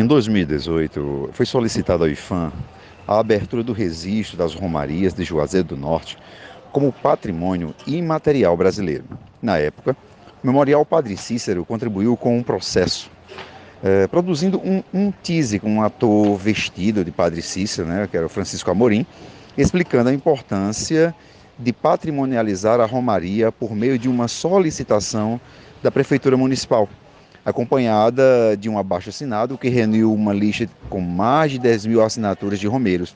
Em 2018, foi solicitado ao IFAM a abertura do registro das romarias de Juazeiro do Norte como patrimônio imaterial brasileiro. Na época, o Memorial Padre Cícero contribuiu com um processo, eh, produzindo um, um com um ator vestido de Padre Cícero, né, que era o Francisco Amorim, explicando a importância de patrimonializar a romaria por meio de uma solicitação da Prefeitura Municipal acompanhada de um abaixo-assinado que reuniu uma lista com mais de 10 mil assinaturas de romeiros.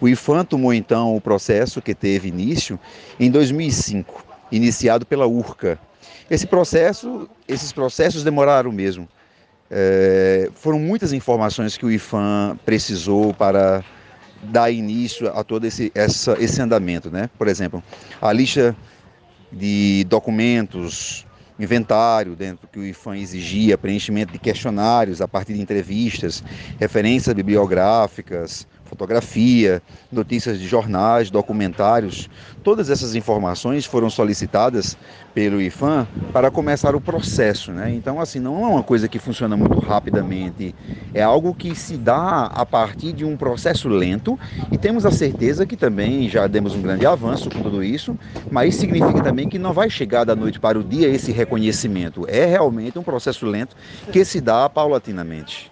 O IFAM tomou então o processo que teve início em 2005, iniciado pela URCA. Esse processo, esses processos demoraram mesmo. É, foram muitas informações que o IFAM precisou para dar início a todo esse, essa, esse andamento. Né? Por exemplo, a lista de documentos, inventário dentro que o IFAM exigia, preenchimento de questionários a partir de entrevistas, referências bibliográficas, fotografia, notícias de jornais, documentários. Todas essas informações foram solicitadas pelo IFAM para começar o processo. Né? Então, assim, não é uma coisa que funciona muito rapidamente, é algo que se dá a partir de um processo lento e temos a certeza que também já demos um grande avanço com tudo isso, mas significa também que não vai chegar da noite para o dia esse reconhecimento. É realmente um processo lento que se dá paulatinamente.